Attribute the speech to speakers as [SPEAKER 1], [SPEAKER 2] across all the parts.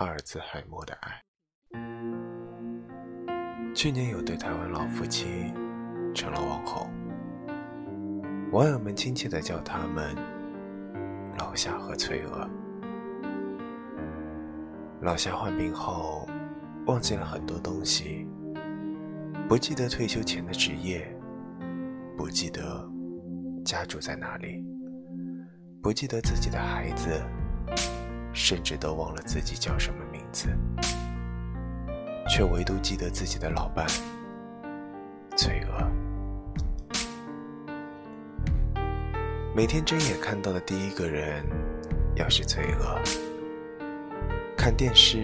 [SPEAKER 1] 阿尔兹海默的爱。去年有对台湾老夫妻成了网红，网友们亲切的叫他们“老夏和翠娥”。老夏患病后，忘记了很多东西，不记得退休前的职业，不记得家住在哪里，不记得自己的孩子，甚至都忘了自己叫什么名字，却唯独记得自己的老伴翠娥。每天睁眼看到的第一个人，要是翠娥。看电视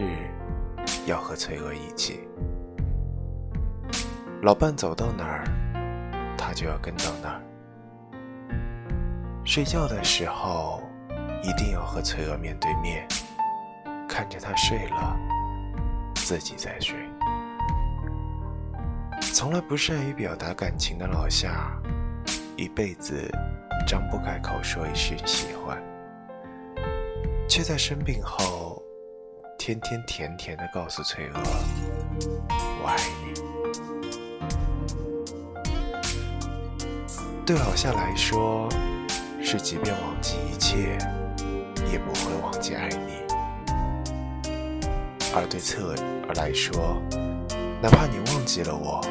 [SPEAKER 1] 要和翠娥一起，老伴走到哪儿，他就要跟到哪儿。睡觉的时候一定要和翠娥面对面，看着他睡了，自己再睡。从来不善于表达感情的老夏，一辈子张不开口说一句喜欢，却在生病后。天天甜甜的告诉翠娥：“我爱你。”对老夏来说，是即便忘记一切，也不会忘记爱；而对侧而来说，哪怕你忘记了我，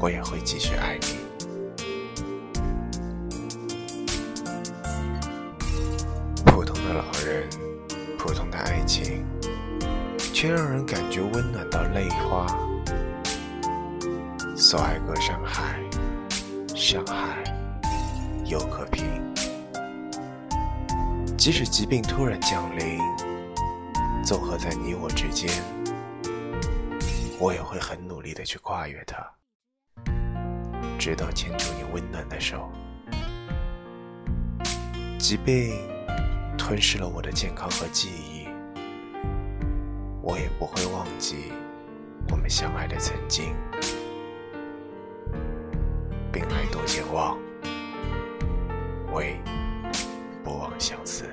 [SPEAKER 1] 我也会继续爱你。普通的老人。普通的爱情，却让人感觉温暖到泪花。所爱隔山海，山海又可平。即使疾病突然降临，纵合在你我之间，我也会很努力的去跨越它，直到牵住你温暖的手。疾病。吞噬了我的健康和记忆，我也不会忘记我们相爱的曾经。病来多健忘，唯不忘相思。